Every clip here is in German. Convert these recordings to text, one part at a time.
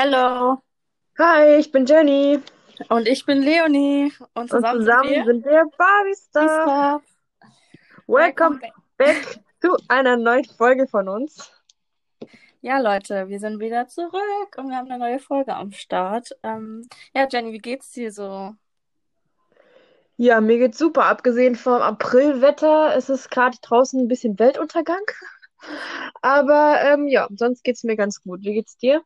Hallo. Hi, ich bin Jenny Und ich bin Leonie. Und und zusammen sind zusammen wir sind wir Barbie Star. Welcome Welcome back. back zu einer neuen Folge von uns. Ja, Leute, wir sind wieder zurück und wir haben eine neue Folge am Start. Ähm, ja, Jenny, wie geht's dir so? Ja, mir geht's super. Abgesehen vom Aprilwetter ist es gerade draußen ein bisschen Weltuntergang. Aber ähm, ja, sonst geht's mir ganz gut. Wie geht's dir?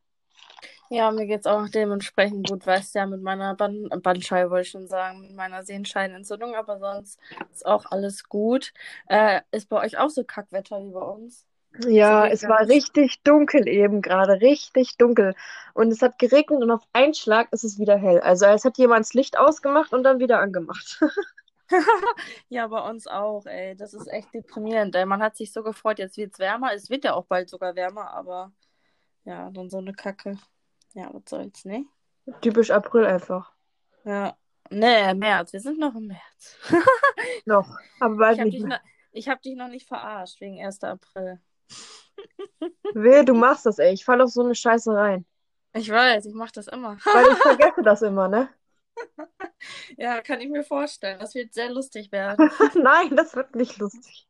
Ja, mir geht's auch dementsprechend gut, weißt ja, mit meiner Ban Bandscheibe wollte ich schon sagen, mit meiner Sehenscheidenentzündung, aber sonst ist auch alles gut. Äh, ist bei euch auch so Kackwetter wie bei uns? Ja, es war richtig dunkel eben gerade, richtig dunkel. Und es hat geregnet und auf einen Schlag ist es wieder hell. Also als hätte jemand das Licht ausgemacht und dann wieder angemacht. Ja, bei uns auch, ey. Das ist echt deprimierend, ey. Man hat sich so gefreut, jetzt wird's wärmer. Es wird ja auch bald sogar wärmer, aber ja, dann so eine Kacke. Ja, was soll's, ne? Typisch April einfach. Ja. Nee, März. Wir sind noch im März. Noch, aber Ich bald hab nicht noch, ich hab dich noch nicht verarscht wegen 1. April. Wehe, du machst das, ey. Ich falle auf so eine Scheiße rein. Ich weiß, ich mach das immer. Weil ich vergesse das immer, ne? Ja, kann ich mir vorstellen. Das wird sehr lustig werden. Nein, das wird nicht lustig.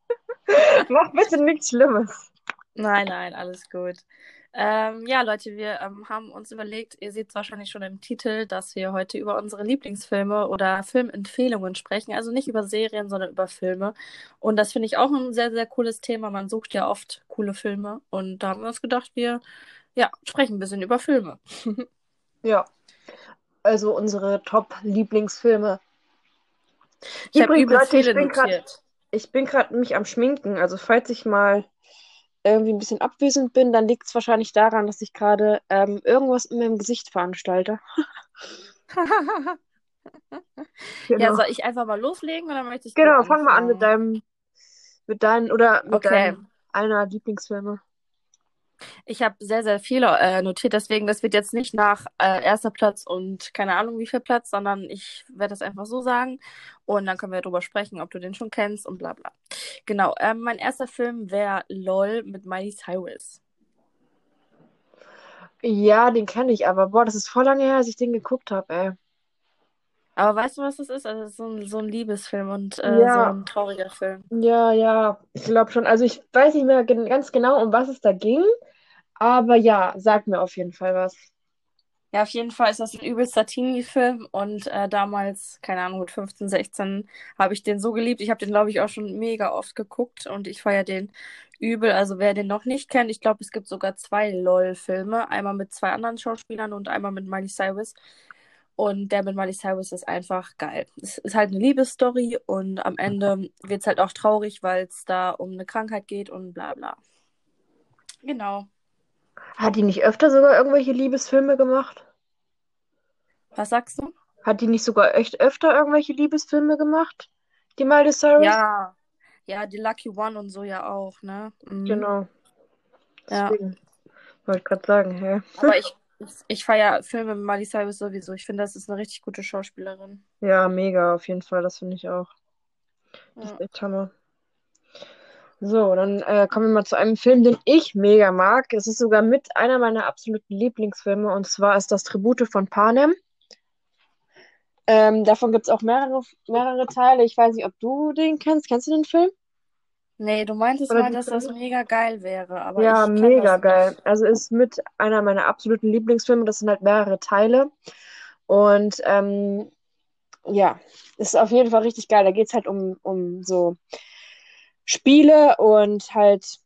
Mach bitte nichts Schlimmes. Nein, nein, alles gut. Ähm, ja, Leute, wir ähm, haben uns überlegt, ihr seht es wahrscheinlich schon im Titel, dass wir heute über unsere Lieblingsfilme oder Filmempfehlungen sprechen. Also nicht über Serien, sondern über Filme. Und das finde ich auch ein sehr, sehr cooles Thema. Man sucht ja oft coole Filme. Und da haben wir uns gedacht, wir ja, sprechen ein bisschen über Filme. Ja, also unsere Top-Lieblingsfilme. Ich habe Leute, ich viele bin gerade, notiert. ich bin gerade mich am Schminken. Also falls ich mal irgendwie ein bisschen abwesend bin, dann liegt es wahrscheinlich daran, dass ich gerade ähm, irgendwas in meinem Gesicht veranstalte. Ja, Genau. soll ich einfach mal loslegen oder möchtest du Genau, fang mal an mit deinem, mit deinen oder mit Okay. deinem einer Lieblingsfilme. Ich habe sehr, sehr viele äh, notiert, deswegen, das wird jetzt nicht nach äh, erster Platz und keine Ahnung wie viel Platz, sondern ich werde das einfach so sagen und dann können wir darüber sprechen, ob du den schon kennst und bla bla. Genau, ähm, mein erster Film wäre LOL mit Miley Cyrus. Ja, den kenne ich, aber boah, das ist voll lange her, als ich den geguckt habe, ey. Aber weißt du, was das ist? Also, so ein, so ein Liebesfilm und äh, so Ja, ein trauriger Film. ja, ja, ich glaube schon. Also ich weiß nicht mehr ganz genau, um was es da ging, aber ja, sag mir auf jeden Fall was. Ja, auf jeden Fall ist das ein übelster Teenie-Film und äh, damals, keine Ahnung, mit 15, 16 habe ich den so geliebt. Ich habe den, glaube ich, auch schon mega oft geguckt und ich feiere den übel. Also wer den noch nicht kennt, ich glaube, es gibt sogar zwei LOL-Filme. Einmal mit zwei anderen Schauspielern und einmal mit Miley Cyrus. Und der mit Miley Cyrus ist einfach geil. Es ist halt eine Liebesstory und am Ende wird es halt auch traurig, weil es da um eine Krankheit geht und bla bla. Genau. Hat die nicht öfter sogar irgendwelche Liebesfilme gemacht? Was sagst du? Hat die nicht sogar echt öfter irgendwelche Liebesfilme gemacht? Die Miley Cyrus? Ja, ja, die Lucky One und so ja auch, ne? Mhm. Genau, Ja. deswegen wollte ich gerade sagen, hä? Aber ich, ich, feiere Filme mit Miley Cyrus sowieso. Ich finde, das ist eine richtig gute Schauspielerin. Ja, mega, auf jeden Fall, das finde ich auch. Das Ja. ist echt Hammer. So, dann äh, kommen wir mal zu einem Film, den ich mega mag. Es ist sogar mit einer meiner absoluten Lieblingsfilme und zwar ist das Tribute von Panem. Ähm, davon gibt es auch mehrere, mehrere Teile. Ich weiß nicht, ob du den kennst. Kennst du den Film? Nee, du meintest Oder mal, dass das mega geil wäre, aber Ja, ich mega das geil. nicht. Also ist mit einer meiner absoluten Lieblingsfilme. Das sind halt mehrere Teile. Und ähm, ja, ist auf jeden Fall richtig geil. Da geht es halt um, um so Spiele und halt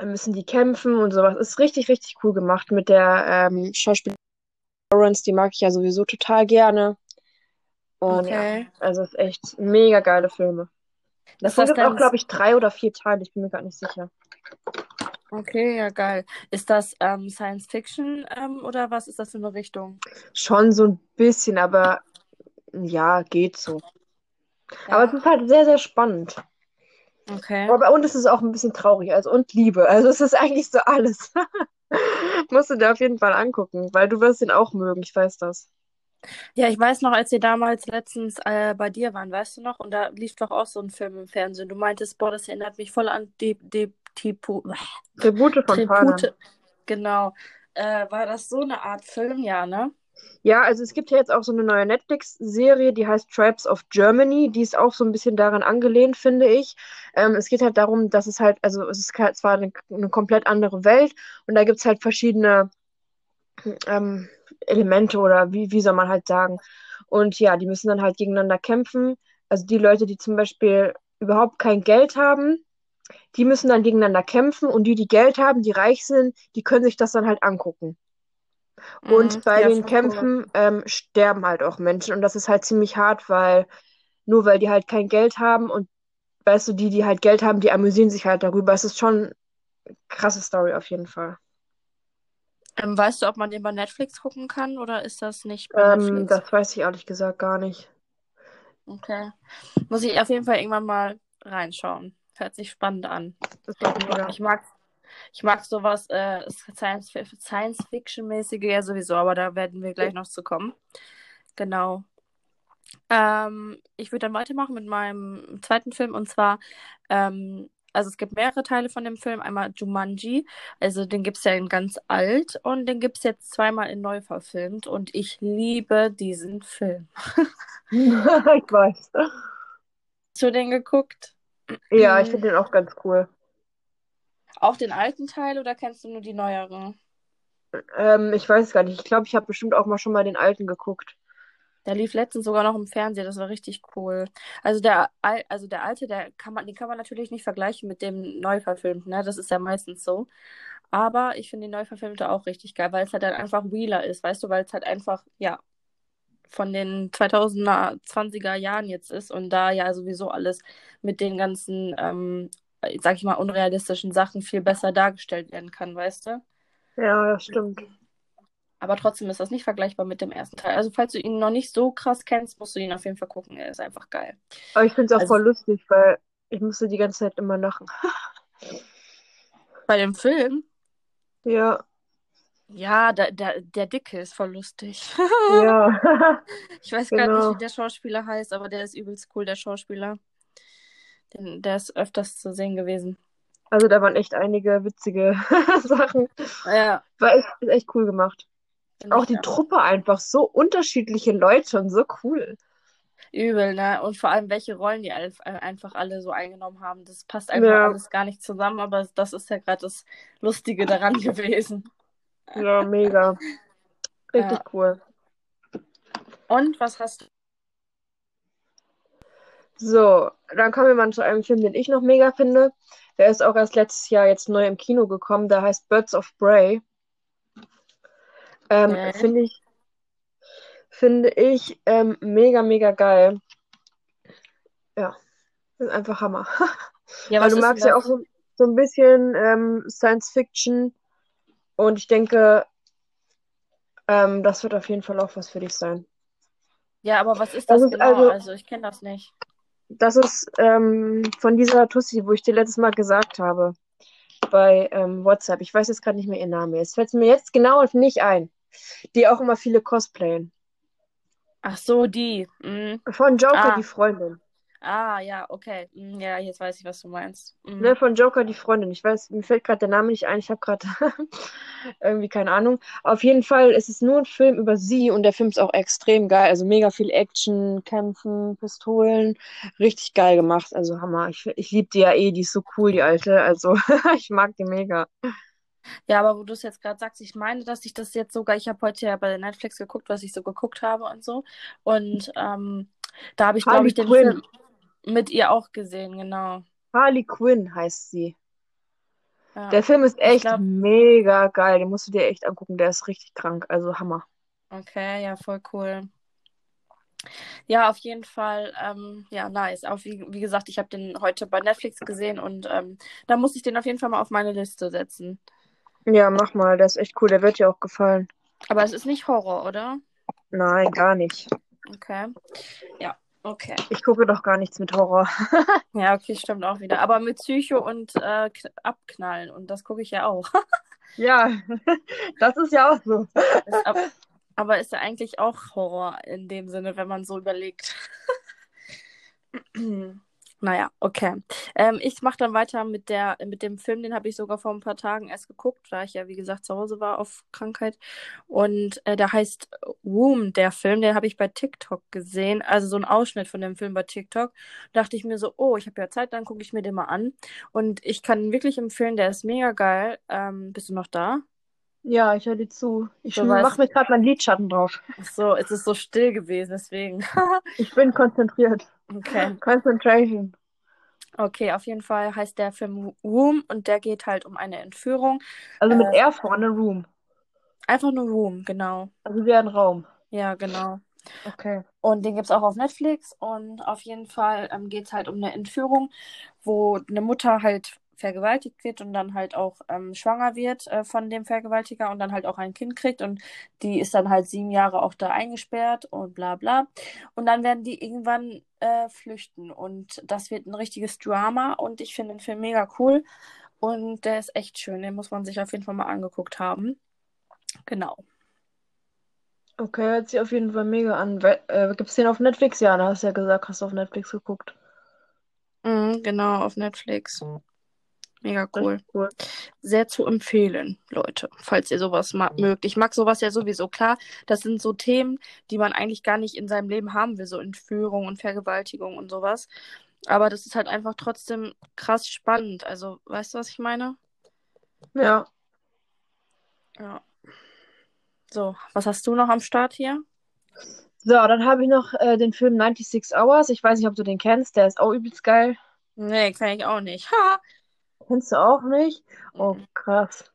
müssen die kämpfen und sowas. Ist richtig, richtig cool gemacht mit der ähm, Schauspielerin Lawrence. Die mag ich ja sowieso total gerne. Und ja, Okay. also ist echt mega geile Filme. Das es auch, glaube ich, drei oder vier Teile. Ich bin mir gar nicht sicher. okay, ja, geil. Ist das ähm, Science Fiction ähm, oder was ist das für eine Richtung? Schon so ein bisschen, aber ja, geht so. Aber es Ja, ist halt sehr, sehr spannend. okay. Aber und es ist auch ein bisschen traurig, also und Liebe. Also es ist eigentlich so alles. Musst du dir auf jeden Fall angucken, weil du wirst ihn auch mögen, ich weiß das. Ja, ich weiß noch, als wir damals letztens äh, bei dir waren, weißt du noch? Und da lief doch auch so ein Film im Fernsehen. Du meintest, boah, das erinnert mich voll an die, die, Tipo, Tribute von. Tribute. Genau. äh, war das so eine Art Film, ja, ne? Ja, also es gibt ja jetzt auch so eine neue Netflix-Serie, die heißt Tribes of Germany. Die ist auch so ein bisschen daran angelehnt, finde ich. Ähm, es geht halt darum, dass es halt, also es ist halt zwar eine, eine komplett andere Welt und da gibt es halt verschiedene ähm, Elemente oder wie, wie soll man halt sagen. Und ja, die müssen dann halt gegeneinander kämpfen. Also die Leute, die zum Beispiel überhaupt kein Geld haben, die müssen dann gegeneinander kämpfen und die, die Geld haben, die reich sind, die können sich das dann halt angucken. Und Mhm, bei den voll cool. Kämpfen ähm, sterben halt auch Menschen und das ist halt ziemlich hart, weil nur weil die halt kein Geld haben und weißt du, die, die halt Geld haben, die amüsieren sich halt darüber. Es ist schon eine krasse Story auf jeden Fall. Ähm, weißt du, ob man den bei Netflix gucken kann oder ist das nicht bei Ähm, Netflix? das weiß ich ehrlich gesagt gar nicht. Okay. Muss ich auf jeden Fall irgendwann mal reinschauen. Hört sich spannend an. Ich mag, ich mag sowas äh, Science, Science-Fiction-mäßige ja sowieso, aber da werden wir gleich noch zu kommen. Genau. Ähm, ich würde dann weitermachen mit meinem zweiten Film und zwar, ähm, also es gibt mehrere Teile von dem Film. Einmal Jumanji, also den gibt es ja in ganz alt und den gibt es jetzt zweimal in neu verfilmt und ich liebe diesen Film. Ich weiß. Hast du den geguckt? Ja, ich finde den auch ganz cool. Auch den alten Teil oder kennst du nur die neueren? Ähm, ich weiß gar nicht. Ich glaube, ich habe bestimmt auch mal schon mal den alten geguckt. Der lief letztens sogar noch im Fernsehen, das war richtig cool. Also der, Al also der alte, der kann man, den kann man natürlich nicht vergleichen mit dem neu verfilmten, ne? Das ist ja meistens so. Aber ich finde den neu verfilmte auch richtig geil, weil es halt dann einfach realer ist, weißt du, weil es halt einfach, ja, von den 20er, 20er Jahren jetzt ist und da ja sowieso alles mit den ganzen, ähm, sag ich mal, unrealistischen Sachen viel besser dargestellt werden kann, weißt du? Ja, das stimmt. Aber trotzdem ist das nicht vergleichbar mit dem ersten Teil. Also, falls du ihn noch nicht so krass kennst, musst du ihn auf jeden Fall gucken. Er ist einfach geil. Aber ich finde es auch Also, voll lustig, weil ich musste die ganze Zeit immer lachen. bei dem Film, Ja, ja, der, der, der Dicke ist voll lustig. ja, Ich weiß gar nicht, genau. wie der Schauspieler heißt, aber der ist übelst cool, der Schauspieler. Den, der ist öfters zu sehen gewesen. Also da waren echt einige witzige Sachen. Ja, War echt, ist echt cool gemacht. Auch die. Truppe einfach so unterschiedliche Leute und so cool. Übel, ne? Und vor allem, welche Rollen die alf- äh, einfach alle so eingenommen haben. Das passt einfach Ja, alles gar nicht zusammen, aber das ist ja gerade das Lustige daran gewesen. ja, mega. Richtig Ja. cool. Und was hast du? So, dann kommen wir mal zu einem Film, den ich noch mega finde. Der ist auch erst letztes Jahr jetzt neu im Kino gekommen. Der heißt Birds of Prey. Ähm, Okay. finde ich, finde ich ähm, mega, mega geil. Ja, ist einfach Hammer. Ja, Weil du magst ja auch so, so ein bisschen ähm, Science Fiction und ich denke, ähm, das wird auf jeden Fall auch was für dich sein. Ja, aber was ist Das das ist genau? also, Also, ich kenne das nicht. das ist ähm, von dieser Tussi, wo ich dir letztes Mal gesagt habe, bei ähm, WhatsApp. Ich weiß jetzt gerade nicht mehr ihren Namen. Jetzt fällt es mir jetzt genau nicht ein. Die auch immer viele cosplayen. Ach so, die. Mhm. Von Joker, die Ah, Freundin. ah, ja, okay. Mhm, ja, jetzt weiß ich, was du meinst. Mhm. Ne, von Joker, die Freundin. Ich weiß, mir fällt gerade der Name nicht ein. Ich habe gerade irgendwie keine Ahnung. Auf jeden Fall ist es nur ein Film über sie und der Film ist auch extrem geil. Also mega viel Action, Kämpfen, Pistolen. Richtig geil gemacht. Also Hammer. Ich, ich liebe die ja eh. Die ist so cool, die alte. Also ich mag die mega. Ja, aber wo du es jetzt gerade sagst, ich meine, dass ich das jetzt sogar, ich habe heute ja bei Netflix geguckt, was ich so geguckt habe und so. Und ähm, da habe ich, glaube ich, den Quinn. Film mit ihr auch gesehen, genau. Harley Quinn heißt sie. Ja, Der Film ist echt glaube, mega geil. Den musst du dir echt angucken. Der ist richtig krank. Also Hammer. okay, ja, voll cool. Ja, auf jeden Fall, ähm, ja, nice. Auch wie, wie gesagt, ich habe den heute bei Netflix gesehen und ähm, da muss ich den auf jeden Fall mal auf meine Liste setzen. Ja, mach mal. Der ist echt cool. Der wird dir auch gefallen. Aber es ist nicht Horror, oder? Nein, gar nicht. Okay. Ja, okay. Ich gucke doch gar nichts mit Horror. Ja, okay, stimmt auch wieder. Aber mit Psycho und äh, Abknallen und das gucke ich ja auch. Ja, das ist ja auch so. Ist ab, aber ist ja eigentlich auch Horror in dem Sinne, wenn man so überlegt. Naja, okay. Ähm, ich mache dann weiter mit der, mit dem Film, den habe ich sogar vor ein paar Tagen erst geguckt, da ich ja, wie gesagt, zu Hause war auf Krankheit. Und äh, der heißt Womb, der Film, den habe ich bei TikTok gesehen. Also so ein Ausschnitt von dem Film bei TikTok. dachte ich mir so, oh, ich habe ja Zeit, dann gucke ich mir den mal an. Und ich kann wirklich empfehlen, der ist mega geil. Ähm, bist du noch da? Ja, ich höre dir zu. Ich So, mache mir gerade meinen Lidschatten drauf. Ach so, es ist so still gewesen, deswegen. Ich bin konzentriert. Okay. Concentration. Okay, auf jeden Fall heißt der Film Room und der geht halt um eine Entführung. Also mit Äh, R vorne Room. einfach nur Room, genau. Also wie ein Raum. Ja, genau. Okay. Und den gibt's auch auf Netflix. Und auf jeden Fall ähm, geht's halt um eine Entführung, wo eine Mutter halt vergewaltigt wird und dann halt auch ähm, schwanger wird äh, von dem Vergewaltiger und dann halt auch ein Kind kriegt. Und die ist dann halt sieben Jahre auch da eingesperrt und bla bla. Und dann werden die irgendwann äh, flüchten. Und das wird ein richtiges Drama. Und ich finde den Film mega cool. Und der ist echt schön. Den muss man sich auf jeden Fall mal angeguckt haben. Genau. Okay, hört sich auf jeden Fall mega an. Äh, gibt's den auf Netflix? Ja, da hast du ja gesagt, hast du auf Netflix geguckt. Mhm, genau, auf Netflix. Mega cool. Cool. Sehr zu empfehlen, Leute, falls ihr sowas ma mögt. Ich mag sowas ja sowieso. Klar, das sind so Themen, die man eigentlich gar nicht in seinem Leben haben will, so Entführung und Vergewaltigung und sowas. Aber das ist halt einfach trotzdem krass spannend. Also, weißt du, was ich meine? Ja. Ja. So, was hast du noch am Start hier? So, dann habe ich noch äh, den Film 96 Hours. Ich weiß nicht, ob du den kennst. Der ist auch übelst geil. Nee, kann ich auch nicht. Ha! Kennst du auch nicht? Oh, Mhm. krass.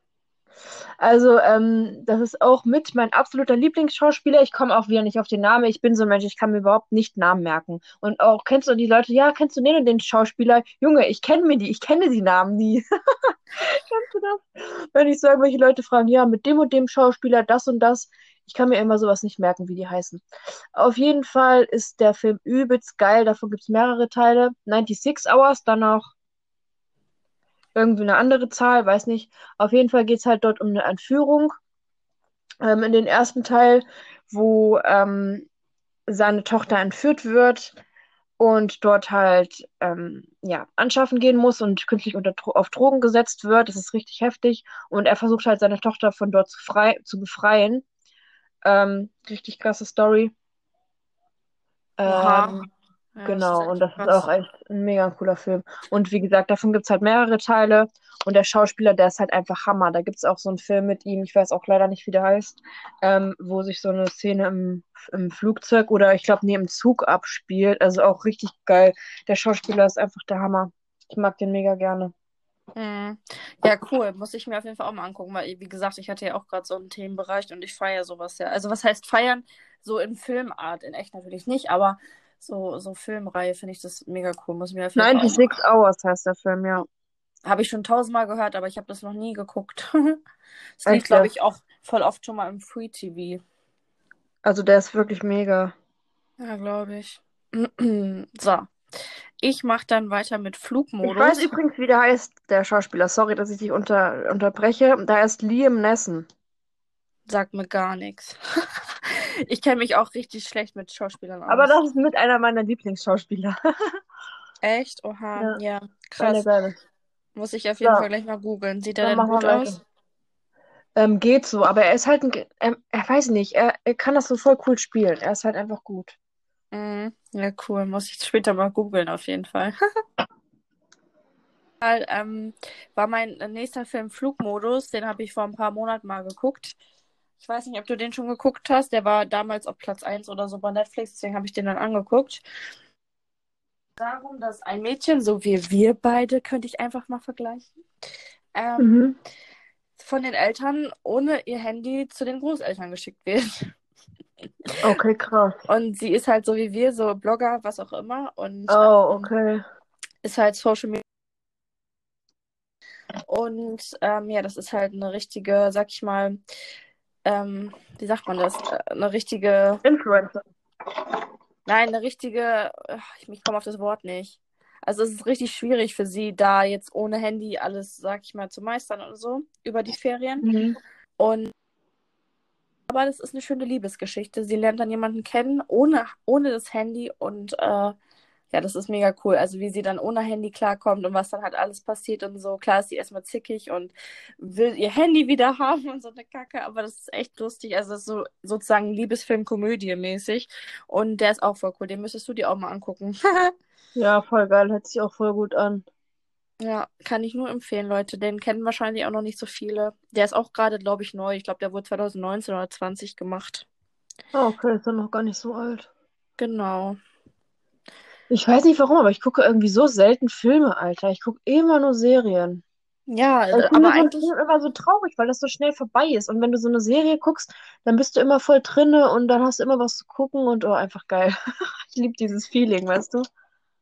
Also, ähm, das ist auch mit mein absoluter Lieblingsschauspieler. Ich komme auch wieder nicht auf den Namen. Ich bin so ein Mensch, ich kann mir überhaupt nicht Namen merken. Und auch, kennst du die Leute, ja, kennst du den und den Schauspieler? Junge, ich kenne mir die, ich kenne die Namen nie. Kennst du das? Wenn ich so irgendwelche Leute fragen, ja, mit dem und dem Schauspieler, das und das. Ich kann mir immer sowas nicht merken, wie die heißen. Auf jeden Fall ist der Film übelst geil. Davon gibt es mehrere Teile. 96 Hours, dann noch irgendwie eine andere Zahl, weiß nicht. Auf jeden Fall geht es halt dort um eine Entführung. Ähm, in den ersten Teil, wo ähm, seine Tochter entführt wird und dort halt ähm, ja, anschaffen gehen muss und künstlich unter, auf Drogen gesetzt wird. Das ist richtig heftig. Und er versucht halt seine Tochter von dort zu, frei, zu befreien. Ähm, richtig krasse Story. Ähm, Ja, ist Genau, und das ist krass. auch echt ein mega cooler Film. Und wie gesagt, davon gibt es halt mehrere Teile. Und der Schauspieler, der ist halt einfach Hammer. Da gibt es auch so einen Film mit ihm, ich weiß auch leider nicht, wie der heißt, ähm, wo sich so eine Szene im, im Flugzeug oder ich glaube, nee, im Zug abspielt. Also auch richtig geil. Der Schauspieler ist einfach der Hammer. Ich mag den mega gerne. Mhm. Ja, cool. Muss ich mir auf jeden Fall auch mal angucken, weil, wie gesagt, ich hatte ja auch gerade so einen Themenbereich und ich feiere sowas ja. Also, was heißt feiern? So in Filmart, in echt natürlich nicht, aber so, so Filmreihe finde ich das mega cool. Muss mir auf jeden Fall auch mal 96 Hours heißt der Film, ja. Habe ich schon tausendmal gehört, aber ich habe das noch nie geguckt. Lief, Echt glaube ich, auch voll oft schon mal im Free TV. Also der ist wirklich mega. Ja, glaube ich. So. Ich mache dann weiter mit Ich weiß Flugmodus. übrigens, wie der heißt, der Schauspieler. Sorry, dass ich dich unter, unterbreche. Da ist Liam Neeson. Sagt mir gar nichts. Ich kenne mich auch richtig schlecht mit Schauspielern Aber aus. das ist mit einer meiner Lieblingsschauspieler. Echt? Oha, Ja, ja, krass. geile. Muss ich auf jeden So, Fall gleich mal googeln. Sieht er denn gut aus? Ähm, geht so, aber er ist halt ein, Ge- er, weiß nicht, er, er kann das so voll cool spielen. Er ist halt einfach gut. Mhm. Ja, cool. Muss ich später mal googeln, auf jeden Fall. Ähm, war mein nächster Film Flugmodus. Den habe ich vor ein paar Monaten mal geguckt. Ich weiß nicht, ob du den schon geguckt hast. Der war damals auf Platz 1 oder so bei Netflix, deswegen habe ich den dann angeguckt. Darum, dass ein Mädchen, so wie wir beide, könnte ich einfach mal vergleichen, ähm, Mhm. von den Eltern ohne ihr Handy zu den Großeltern geschickt wird. Okay, krass. Und sie ist halt so wie wir, so Blogger, was auch immer. Und Oh, ähm, okay. ist halt Social Media. Und ähm, ja, das ist halt eine richtige, sag ich mal, ähm, wie sagt man das? Äh, Eine richtige, Influencer. nein, eine richtige, äh, ich, komme auf das Wort nicht. Also es ist richtig schwierig für sie, da jetzt ohne Handy alles, sag ich mal, zu meistern und so über die Ferien. Mhm. Und aber das ist eine schöne Liebesgeschichte. Sie lernt dann jemanden kennen ohne, ohne das Handy und äh, Ja, das ist mega cool. Also wie sie dann ohne Handy klarkommt und was dann halt alles passiert und so. Klar ist sie erstmal zickig und will ihr Handy wieder haben und so eine Kacke, aber das ist echt lustig. Also so sozusagen Liebesfilm Komödie mäßig und der ist auch voll cool. Den müsstest du dir auch mal angucken. Ja, voll geil, hört sich auch voll gut an. Ja, kann ich nur empfehlen, Leute. Den kennen wahrscheinlich auch noch nicht so viele. Der ist auch gerade, glaube ich, neu. Ich glaube, der wurde 2019 oder 20 gemacht. Ah, okay, ist dann noch gar nicht so alt. Genau. Ich weiß nicht warum, aber ich gucke irgendwie so selten Filme, Alter. Ich gucke immer nur Serien. Ja, Weil ich äh, finde aber eigentlich, immer so traurig, weil das so schnell vorbei ist. Und wenn du so eine Serie guckst, dann bist du immer voll drinne und dann hast du immer was zu gucken und oh, einfach geil. Ich liebe dieses Feeling, weißt du?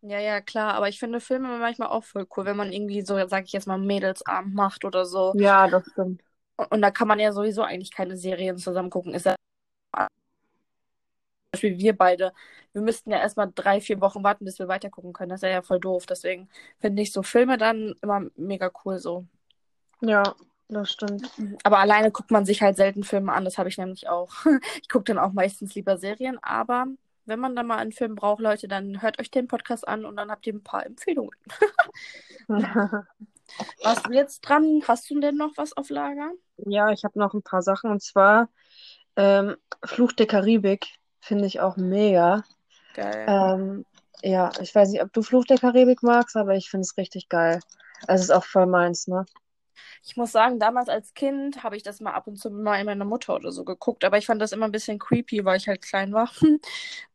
ja, ja, klar, aber ich finde Filme manchmal auch voll cool, wenn man irgendwie so, sag ich jetzt mal, Mädelsabend macht oder so. Ja, das stimmt. Und, und da kann man ja sowieso eigentlich keine Serien zusammen gucken. Ist ja Beispiel wir beide. Wir müssten ja erstmal drei, vier Wochen warten, bis wir weitergucken können. Das wäre ja voll doof. Deswegen finde ich so Filme dann immer mega cool so. Ja, das stimmt. Aber alleine guckt man sich halt selten Filme an, das habe ich nämlich auch. Ich gucke dann auch meistens lieber Serien, aber wenn man dann mal einen Film braucht, Leute, dann hört euch den Podcast an und dann habt ihr ein paar Empfehlungen. Warst du jetzt dran? Hast du denn noch was auf Lager? Ja, ich habe noch ein paar Sachen und zwar ähm, Fluch der Karibik finde ich auch mega. Geil. Ähm, ja, ich weiß nicht, ob du Fluch der Karibik magst, aber ich finde es richtig geil. Es ist auch voll meins, ne? Ich muss sagen, damals als Kind habe ich das mal ab und zu mal in meiner Mutter oder so geguckt, aber ich fand das immer ein bisschen creepy, weil ich halt klein war.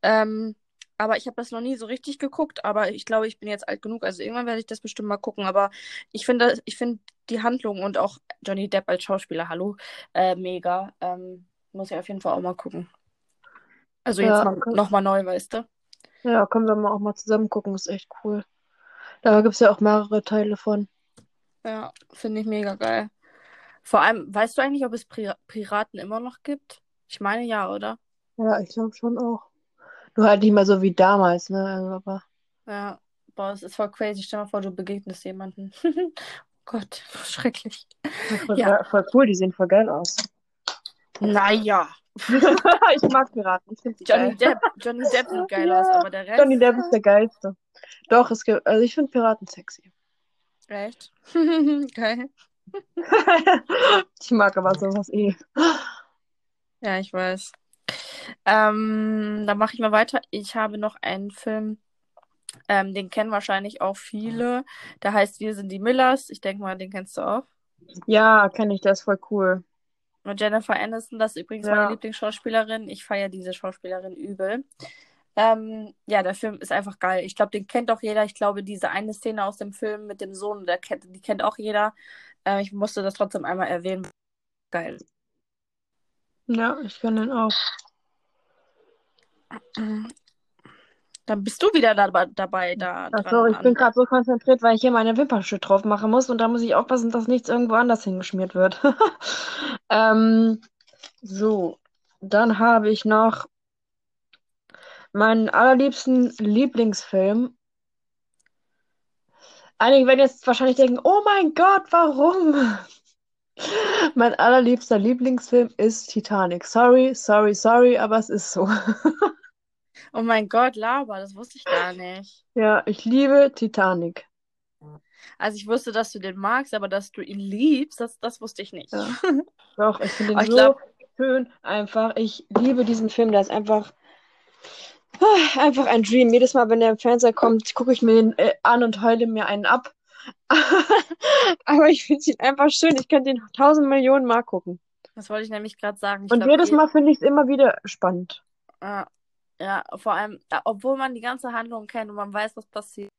Ähm, aber ich habe das noch nie so richtig geguckt, aber ich glaube, ich bin jetzt alt genug, also irgendwann werde ich das bestimmt mal gucken. Aber ich finde, ich finde die Handlung und auch Johnny Depp als Schauspieler, hallo, äh, mega. Ähm, muss ich auf jeden Fall auch mal gucken. Also jetzt Ja, noch, komm, noch mal neu, weißt du? ja, können wir mal auch mal zusammen gucken, ist echt cool. Da gibt es ja auch mehrere Teile von. Ja, finde ich mega geil. Vor allem, weißt du eigentlich, ob es Pri Piraten immer noch gibt? Ich meine ja, oder? Ja, ich glaube schon auch. Nur halt nicht mehr so wie damals, ne? Also, aber Ja, boah, es ist voll crazy. Stell mal vor, du begegnest jemanden. Oh Gott, schrecklich. voll, Ja, voll cool, die sehen voll geil aus. naja. Ich mag Piraten, ich Johnny geil. Depp, Johnny Depp sieht geil aus, Ja, aber der Johnny Rest, Depp ist der geilste. Doch, es gibt, also ich finde Piraten sexy. echt? Geil. Ich mag aber sowas eh. Ja, ich weiß. Ähm, dann mache ich mal weiter. Ich habe noch einen Film, ähm, den kennen wahrscheinlich auch viele. Der heißt Wir sind die Millers. Ich denke mal, den kennst du auch. Ja, kenne ich, der ist voll cool. Und Jennifer Aniston, das ist übrigens meine Ja. Lieblingsschauspielerin. Ich feiere diese Schauspielerin übel. Ähm, ja, der Film ist einfach geil. Ich glaube, den kennt auch jeder. Ich glaube, diese eine Szene aus dem Film mit dem Sohn, der kennt, die kennt auch jeder. Äh, ich musste das trotzdem einmal erwähnen. Geil. Ja, ich kenne den auch. Dann bist du wieder dabei, dabei da Ach dran, so, ich bin gerade so konzentriert, weil ich hier meine Wimpernschnitt drauf machen muss und da muss ich aufpassen, dass nichts irgendwo anders hingeschmiert wird. Ähm, so, dann habe ich noch meinen allerliebsten Lieblingsfilm. Einige werden jetzt wahrscheinlich denken, oh mein Gott, warum? Mein allerliebster Lieblingsfilm ist Titanic. Sorry, sorry, sorry, aber es ist so. Oh mein Gott, Laber, das wusste ich gar nicht. Ja, ich liebe Titanic. Also ich wusste, dass du den magst, aber dass du ihn liebst, das, das wusste ich nicht. Ja, doch, ich finde ihn so glaube, schön, einfach. Ich liebe diesen Film, der ist einfach, ah, einfach ein Dream. Jedes Mal, wenn der im Fernseher kommt, gucke ich mir den äh, an und heule mir einen ab. Aber ich finde ihn einfach schön. Ich könnte ihn tausend Millionen Mal gucken. das wollte ich nämlich gerade sagen. Ich Und glaube, jedes Mal finde ich es immer wieder spannend. Ja, ja, vor allem, ja, obwohl man die ganze Handlung kennt und man weiß, was passiert,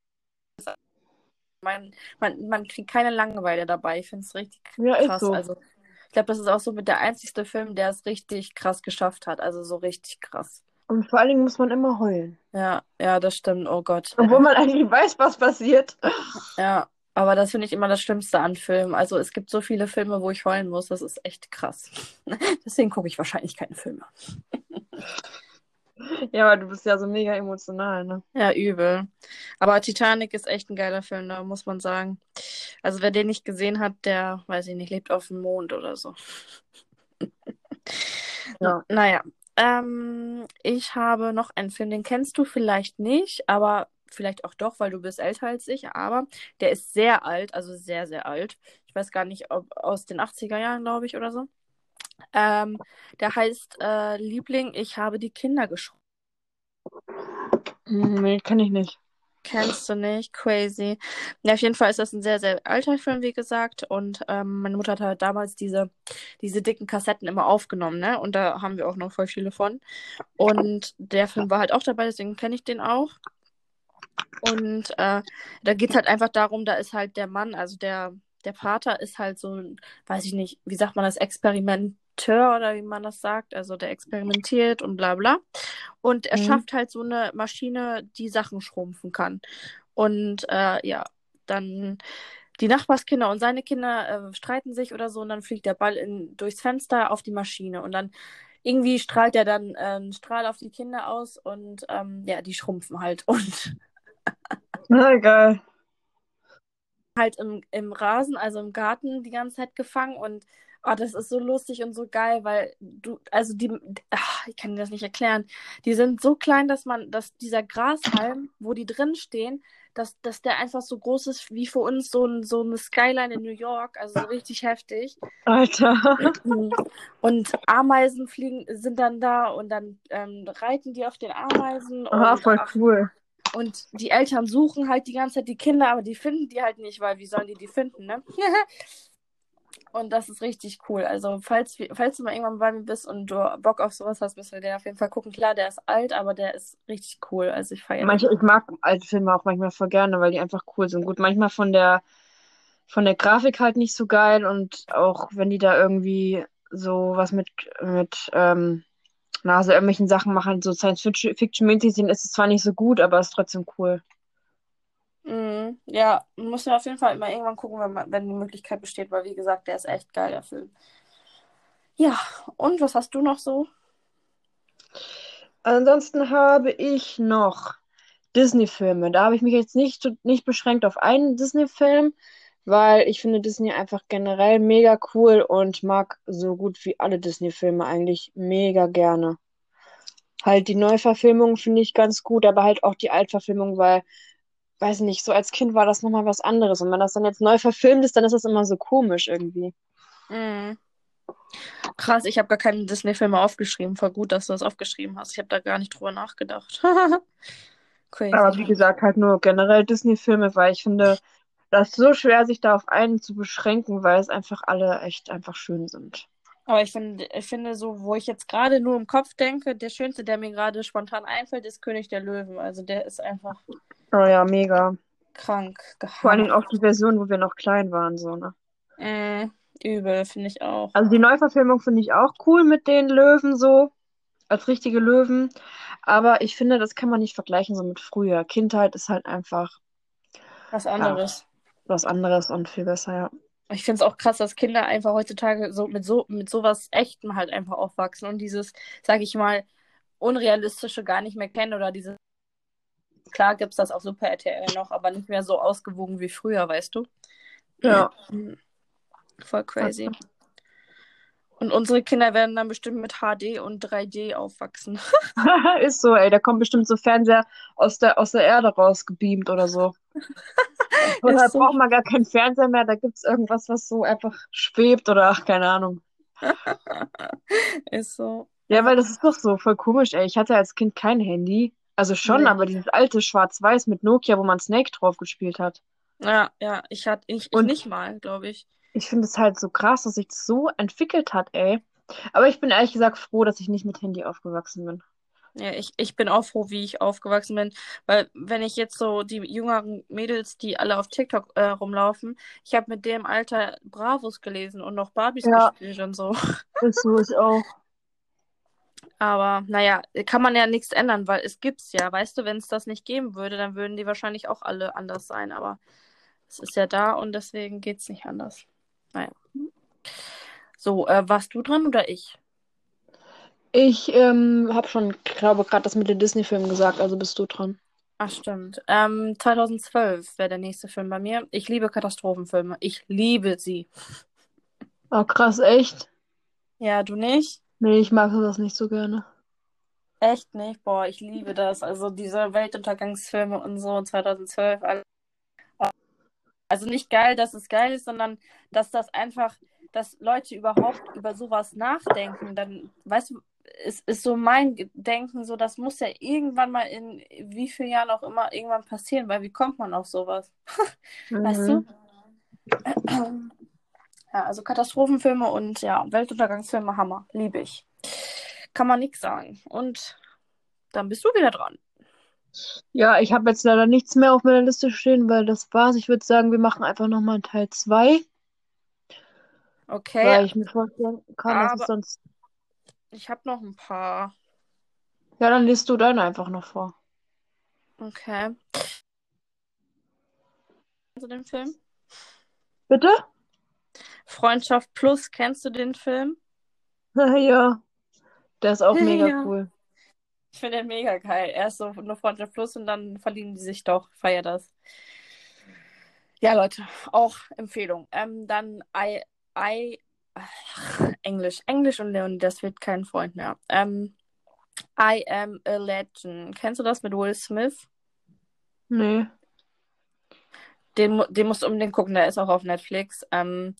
man, man, man kriegt keine Langeweile dabei. Ich finde es richtig Ja, krass. so. Also, ich glaube, das ist auch so mit der einzigste Film, der es richtig krass geschafft hat. Also so richtig krass. Und vor allen Dingen muss man immer heulen. Ja, ja, das stimmt. Oh Gott. Obwohl man eigentlich weiß, was passiert. Ja, aber das finde ich immer das Schlimmste an Filmen. Also es gibt so viele Filme, wo ich heulen muss. Das ist echt krass. Deswegen gucke ich wahrscheinlich keine Filme. Ja, aber du bist ja so mega emotional, ne? Ja, übel. Aber Titanic ist echt ein geiler Film, da muss man sagen. Also wer den nicht gesehen hat, der, weiß ich nicht, lebt auf dem Mond oder so. Ja. Naja, ähm, ich habe noch einen Film, den kennst du vielleicht nicht, aber vielleicht auch doch, weil du bist älter als ich, aber der ist sehr alt, also sehr, sehr alt. Ich weiß gar nicht, ob aus den 80er Jahren, glaube ich, oder so. Ähm, der heißt äh, Liebling, ich habe die Kinder geschrumpft. Nee, kann ich nicht. Kennst du nicht? Crazy. Ja, auf jeden Fall ist das ein sehr, sehr alter Film, wie gesagt. Und ähm, meine Mutter hat halt damals diese, diese dicken Kassetten immer aufgenommen, ne? Und da haben wir auch noch voll viele von. Und der Film war halt auch dabei, deswegen kenne ich den auch. Und äh, da geht es halt einfach darum, da ist halt der Mann, also der, der Vater ist halt so ein, weiß ich nicht, wie sagt man das, Experimenteur oder wie man das sagt. Also der experimentiert und bla bla. Und er Mhm. schafft halt so eine Maschine, die Sachen schrumpfen kann. Und äh, ja, dann die Nachbarskinder und seine Kinder äh, streiten sich oder so und dann fliegt der Ball in, durchs Fenster auf die Maschine und dann irgendwie strahlt er dann äh, einen Strahl auf die Kinder aus und ähm, ja, die schrumpfen halt und Na, geil. halt im, im Rasen, also im Garten die ganze Zeit gefangen und oh, das ist so lustig und so geil, weil du, also die, ach, ich kann dir das nicht erklären, die sind so klein, dass man, dass dieser Grashalm, wo die drin stehen, dass, dass der einfach so groß ist wie für uns so, ein, so eine Skyline in New York, also so richtig heftig. Alter. Und Ameisen fliegen, sind dann da und dann ähm, reiten die auf den Ameisen und voll ach, cool. und die Eltern suchen halt die ganze Zeit die Kinder, aber die finden die halt nicht, weil wie sollen die die finden, ne? Und das ist richtig cool. Also, falls, falls du mal irgendwann bei mir bist und du Bock auf sowas hast, müssen wir den auf jeden Fall gucken. Klar, der ist alt, aber der ist richtig cool. Also, ich feiere. Manche, ich mag alte Filme auch manchmal voll gerne, weil die einfach cool sind. Gut, manchmal von der, von der Grafik halt nicht so geil und auch wenn die da irgendwie so was mit, mit, ähm, na, so irgendwelchen Sachen machen, so Science-Fiction-mäßig sind, ist es zwar nicht so gut, aber es ist trotzdem cool. Mhm. Ja, muss wir auf jeden Fall mal irgendwann gucken, wenn, man, wenn die Möglichkeit besteht, weil, wie gesagt, der ist echt geil, der Film. Ja, und was hast du noch so? Ansonsten habe ich noch Disney-Filme. Da habe ich mich jetzt nicht, nicht beschränkt auf einen Disney-Film, weil ich finde Disney einfach generell mega cool und mag so gut wie alle Disney-Filme eigentlich mega gerne. Halt die Neuverfilmung finde ich ganz gut, aber halt auch die Altverfilmung, weil, weiß nicht, so als Kind war das nochmal was anderes. Und wenn das dann jetzt neu verfilmt ist, dann ist das immer so komisch irgendwie. Mhm. Krass, ich habe gar keine Disney-Filme aufgeschrieben. Voll gut, dass du das aufgeschrieben hast. Ich habe da gar nicht drüber nachgedacht. Crazy. Aber wie gesagt, halt nur generell Disney-Filme, weil ich finde, das ist so schwer, sich da auf einen zu beschränken, weil es einfach alle echt einfach schön sind. Aber ich finde, ich finde so, wo ich jetzt gerade nur im Kopf denke, der schönste, der mir gerade spontan einfällt, ist König der Löwen. Also der ist einfach Oh ja, mega. krank, Vor allen Dingen gehammer. auch die Version, wo wir noch klein waren, so, ne? Mm, übel, finde ich auch. Also die Neuverfilmung finde ich auch cool mit den Löwen so, als richtige Löwen. Aber ich finde, das kann man nicht vergleichen so mit früher. Kindheit ist halt einfach Was ja, anderes. was anderes und viel besser, ja. Ich finde es auch krass, dass Kinder einfach heutzutage so mit so mit sowas Echtem halt einfach aufwachsen und dieses, sag ich mal, Unrealistische gar nicht mehr kennen oder dieses, klar gibt's das auf Super RTL noch, aber nicht mehr so ausgewogen wie früher, weißt du? Ja. Mhm. Voll crazy. Und unsere Kinder werden dann bestimmt mit HD und 3D aufwachsen. Ist so, ey, da kommt bestimmt so Fernseher aus der, aus der Erde rausgebeamt oder so. Oder Ist so. braucht man gar keinen Fernseher mehr, da gibt's irgendwas, was so einfach schwebt oder ach, keine Ahnung. Ist so. Ja, weil das ist doch so voll komisch, ey. Ich hatte als Kind kein Handy. Also schon, Nee. aber dieses alte Schwarz-Weiß mit Nokia, wo man Snake drauf gespielt hat. Ja, ja, ich hatte ich, ich Und- nicht mal, glaube ich. Ich finde es halt so krass, dass sich das so entwickelt hat, ey. Aber ich bin ehrlich gesagt froh, dass ich nicht mit Handy aufgewachsen bin. Ja, ich, ich bin auch froh, wie ich aufgewachsen bin, weil wenn ich jetzt so die jüngeren Mädels, die alle auf TikTok äh, rumlaufen, ich habe mit dem Alter Bravos gelesen und noch Barbies Ja. gespielt und so. Ist so, ich auch. Aber naja, kann man ja nichts ändern, weil es gibt's ja. Weißt du, wenn es das nicht geben würde, dann würden die wahrscheinlich auch alle anders sein. Aber es ist ja da und deswegen geht's nicht anders. Naja. So, äh, warst du dran oder ich? Ich ähm, habe schon, glaube gerade das mit den Disney-Filmen gesagt, also bist du dran. Ach, stimmt. Ähm, 2012 wäre der nächste Film bei mir. Ich liebe Katastrophenfilme. Ich liebe sie. Oh, krass, echt? Ja, du nicht? Nee, ich mag sowas nicht so gerne. Echt nicht? Boah, ich liebe das. Also diese Weltuntergangsfilme und so 2012. alle- Also nicht geil, dass es geil ist, sondern dass das einfach, dass Leute überhaupt über sowas nachdenken. Dann, weißt du, es ist so mein Denken, so das muss ja irgendwann mal in wie vielen Jahren auch immer irgendwann passieren, weil wie kommt man auf sowas? Weißt du? Ja, also Katastrophenfilme und ja, Weltuntergangsfilme, Hammer. Liebe ich. Kann man nichts sagen. Und dann bist du wieder dran. Ja, ich habe jetzt leider nichts mehr auf meiner Liste stehen, weil das war's. Ich würde sagen, wir machen einfach nochmal einen Teil 2, Okay, weil ich mir vorstellen kann, dass es aber sonst. ich habe noch ein paar. Ja, dann liest du deine einfach noch vor. Okay. Du den Film? Bitte? Freundschaft Plus, kennst du den Film? Ja, der ist auch mega Ja. cool. Ich finde den mega geil. Erst so nur Freundschaft Plus und dann verlieben die sich doch. Feier das. Ja, Leute, auch Empfehlung. Ähm, dann I, I, ach, Englisch, Englisch und Leonie, das wird kein Freund mehr. Ähm, I Am a Legend. Kennst du das mit Will Smith? Nee. Den, den musst du unbedingt gucken, der ist auch auf Netflix. Ähm,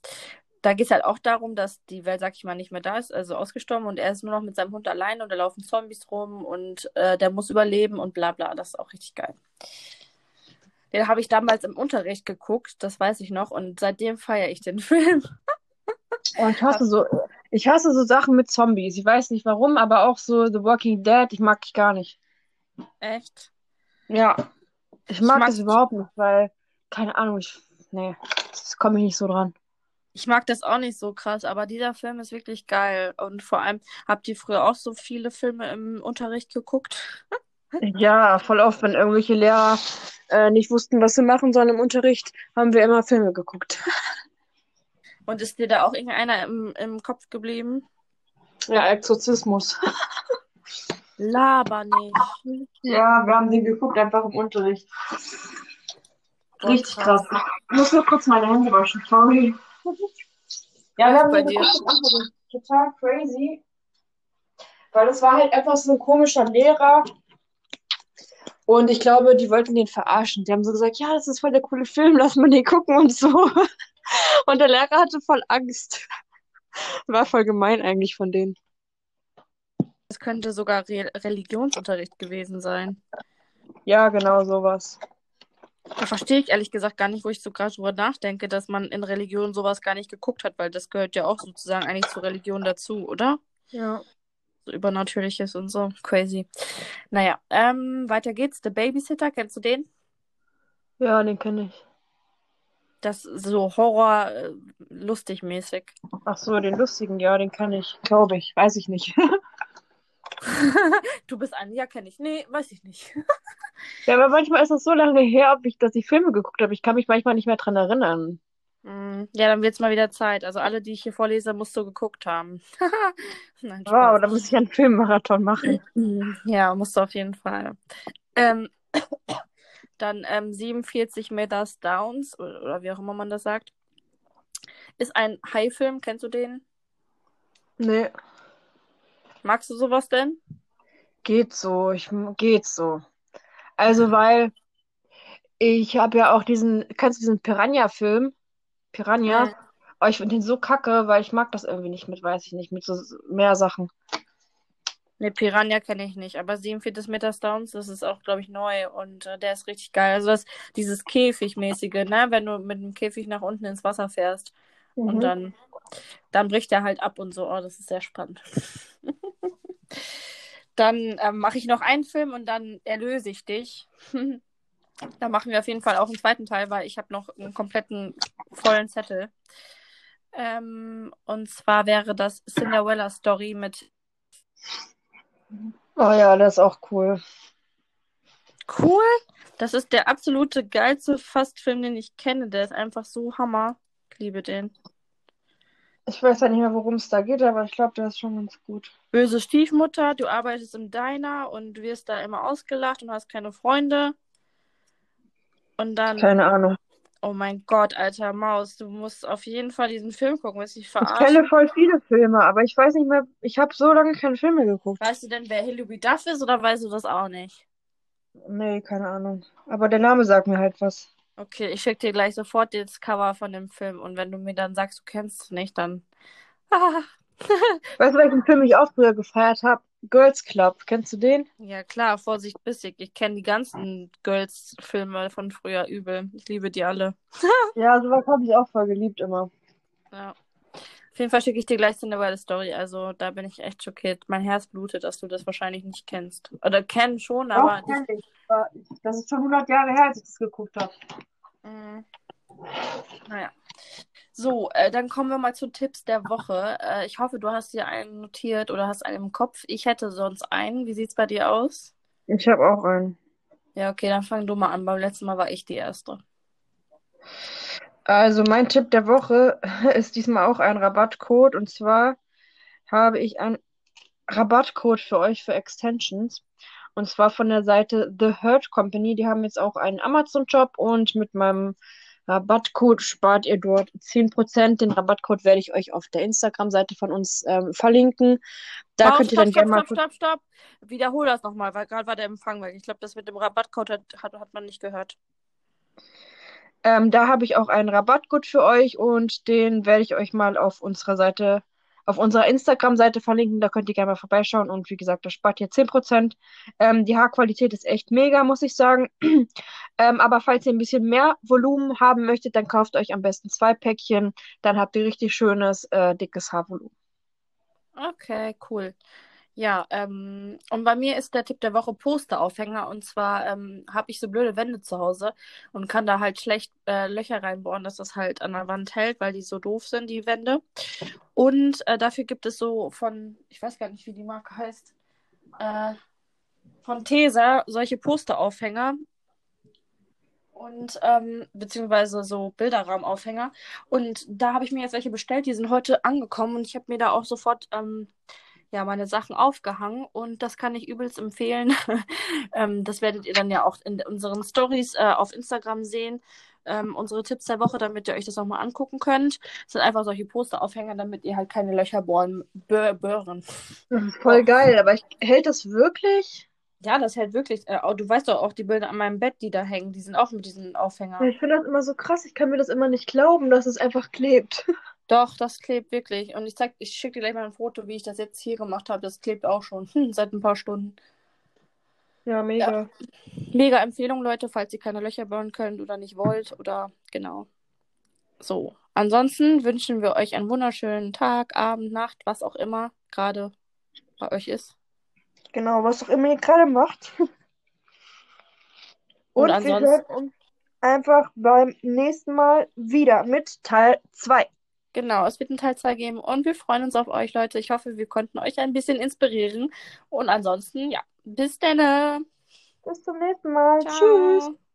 da geht es halt auch darum, dass die Welt, sag ich mal, nicht mehr da ist, also ausgestorben und er ist nur noch mit seinem Hund alleine und da laufen Zombies rum und äh, der muss überleben und bla bla. Das ist auch richtig geil. Den habe ich damals im Unterricht geguckt, das weiß ich noch, und seitdem feiere ich den Film. Oh, ich hasse so, ich hasse so Sachen mit Zombies. Ich weiß nicht warum, aber auch so The Walking Dead, ich mag ich gar nicht. Echt? Ja, ich mag mag- das überhaupt nicht, weil, keine Ahnung, ich, nee, das komme ich nicht so dran. Ich mag das auch nicht so krass, aber dieser Film ist wirklich geil. Und vor allem, habt ihr früher auch so viele Filme im Unterricht geguckt? Ja, voll oft, wenn irgendwelche Lehrer äh, nicht wussten, was sie machen sollen im Unterricht, haben wir immer Filme geguckt. Und ist dir da auch irgendeiner im, im Kopf geblieben? Ja, Exorzismus. Laber nicht. Ja, wir haben den geguckt, einfach im Unterricht. Boah, Richtig krass. krass. Ich muss nur kurz meine Hände waschen, sorry. Ja, wir haben Bei dir. total crazy. Weil es war halt einfach so ein komischer Lehrer. Und ich glaube, die wollten den verarschen. Die haben so gesagt, ja, das ist voll der coole Film, lass mal den gucken und so. Und der Lehrer hatte voll Angst. War voll gemein eigentlich von denen. Es könnte sogar Re Religionsunterricht gewesen sein. Ja, genau sowas. Da verstehe ich ehrlich gesagt gar nicht, wo ich so gerade drüber nachdenke, dass man in Religion sowas gar nicht geguckt hat, weil das gehört ja auch sozusagen eigentlich zur Religion dazu, oder? Ja. So Übernatürliches und so. Crazy. Naja, ähm, weiter geht's. The Babysitter, kennst du den? Ja, den kenne ich. Das so Horror, äh, lustig mäßig. Ach so, den lustigen, ja, den kann ich, glaube ich. Weiß ich nicht. Du bist ein, ja, kenne ich. Nee, weiß ich nicht. Ja, aber manchmal ist das so lange her, ob ich, dass ich Filme geguckt habe. Ich kann mich manchmal nicht mehr dran erinnern. Mm, Ja, dann wird's mal wieder Zeit. Also alle, die ich hier vorlese, musst du geguckt haben. Nein, Wow, da muss ich einen Filmmarathon machen. Ja, musst du auf jeden Fall. Ähm, dann ähm, 47 Meters Downs, oder, oder wie auch immer man das sagt, ist ein Hai-Film. Kennst du den? Nee, Magst du sowas denn? geht so. Ich, geht so. Also, weil ich habe ja auch diesen, kennst du diesen Piranha-Film? Piranha? Mhm. Oh, ich finde den so kacke, weil ich mag das irgendwie nicht mit, weiß ich nicht, mit so mehr Sachen. Ne, Piranha kenne ich nicht, aber 47 Meters Downs, das ist auch, glaube ich, neu und äh, der ist richtig geil. Also das, dieses Käfigmäßige, ne, wenn du mit dem Käfig nach unten ins Wasser fährst und Mhm. dann, dann bricht er halt ab und so. Oh, das ist sehr spannend. Dann ähm, mache ich noch einen Film und dann erlöse ich dich. Da machen wir auf jeden Fall auch einen zweiten Teil, weil ich habe noch einen kompletten vollen Zettel. Ähm, und zwar wäre das Cinderella Story mit Oh ja, das ist auch cool. Cool. Das ist der absolute geilste Fast-Film, den ich kenne. Der ist einfach so Hammer. Ich liebe den. Ich weiß ja nicht mehr, worum es da geht, aber ich glaube, der ist schon ganz gut. Böse Stiefmutter, du arbeitest im Diner und wirst da immer ausgelacht und hast keine Freunde. Und dann Keine Ahnung. Oh mein Gott, alter Maus, du musst auf jeden Fall diesen Film gucken, willst dich Ich verarschen? kenne voll viele Filme, aber ich weiß nicht mehr, ich habe so lange keine Filme geguckt. Weißt du denn, wer Hilary Duff ist oder weißt du das auch nicht? Nee, keine Ahnung. Aber der Name sagt mir halt was. Okay, ich schicke dir gleich sofort das Cover von dem Film und wenn du mir dann sagst, du kennst es nicht, dann. Weißt du, welchen Film ich auch früher gefeiert habe? Girls Club. Kennst du den? Ja, klar, Vorsicht, bissig. Ich kenne die ganzen Girls-Filme von früher übel. Ich liebe die alle. Ja, sowas habe ich auch voll geliebt immer. Ja. Auf jeden Fall schicke ich dir gleich Cinderella Story. Also da bin ich echt schockiert. Mein Herz blutet, dass du das wahrscheinlich nicht kennst. Oder kennen schon, aber Doch, kenn ich. Das ist schon 100 Jahre her, als ich das geguckt habe. Mhm. Naja. So, äh, dann kommen wir mal zu Tipps der Woche. Äh, ich hoffe, du hast dir einen notiert oder hast einen im Kopf. Ich hätte sonst einen. Wie sieht's bei dir aus? Ich habe auch einen. Ja, okay, dann fang du mal an. Beim letzten Mal war ich die Erste. Also mein Tipp der Woche ist diesmal auch ein Rabattcode. Und zwar habe ich einen Rabattcode für euch für Extensions. Und zwar von der Seite The Hurt Company. Die haben jetzt auch einen Amazon-Shop und mit meinem Rabattcode spart ihr dort 10%. Den Rabattcode werde ich euch auf der Instagram-Seite von uns ähm, verlinken. Da Oh, könnt ihr stopp, dann stopp, gerne mal stopp, stopp, stopp. Wiederhol das nochmal, weil gerade war der Empfang weg. Ich glaube, das mit dem Rabattcode hat, hat, hat man nicht gehört. Ähm, da habe ich auch einen Rabattcode für euch und den werde ich euch mal auf unserer Seite, auf unserer Instagram-Seite verlinken. Da könnt ihr gerne mal vorbeischauen und wie gesagt, da spart ihr 10%. Ähm, die Haarqualität ist echt mega, muss ich sagen. ähm, aber falls ihr ein bisschen mehr Volumen haben möchtet, dann kauft euch am besten zwei Päckchen. Dann habt ihr richtig schönes, äh, dickes Haarvolumen. Okay, cool. Ja, ähm, und bei mir ist der Tipp der Woche Posteraufhänger. Und zwar ähm, habe ich so blöde Wände zu Hause und kann da halt schlecht äh, Löcher reinbohren, dass das halt an der Wand hält, weil die so doof sind, die Wände. Und äh, dafür gibt es so von, ich weiß gar nicht, wie die Marke heißt, äh, von Tesa solche Posteraufhänger. Und ähm, beziehungsweise so Bilderrahmenaufhänger. Und da habe ich mir jetzt welche bestellt, die sind heute angekommen und ich habe mir da auch sofort ähm, ja, meine Sachen aufgehangen und das kann ich übelst empfehlen. ähm, das werdet ihr dann ja auch in unseren Stories äh, auf Instagram sehen. Ähm, unsere Tipps der Woche, damit ihr euch das nochmal angucken könnt. Das sind einfach solche Posteraufhänger, damit ihr halt keine Löcher bohren, ist voll geil, aber ich, hält das wirklich? Ja, das hält wirklich. Äh, du weißt doch auch die Bilder an meinem Bett, die da hängen, die sind auch mit diesen Aufhängern. Ich finde das immer so krass. Ich kann mir das immer nicht glauben, dass es einfach klebt. Doch, das klebt wirklich. Und ich zeig, ich schicke dir gleich mal ein Foto, wie ich das jetzt hier gemacht habe. Das klebt auch schon hm, seit ein paar Stunden. Ja, mega. Mega Empfehlung, Leute, falls ihr keine Löcher bohren könnt oder nicht wollt oder genau. So. Ansonsten wünschen wir euch einen wunderschönen Tag, Abend, Nacht, was auch immer gerade bei euch ist. Genau, was auch immer ihr gerade macht. Und Und wir ansonsten- hören uns einfach beim nächsten Mal wieder mit Teil 2. Genau, es wird einen Teil 2 geben und wir freuen uns auf euch, Leute. Ich hoffe, wir konnten euch ein bisschen inspirieren. Und ansonsten, ja, bis dann. Bis zum nächsten Mal. Ciao. Tschüss.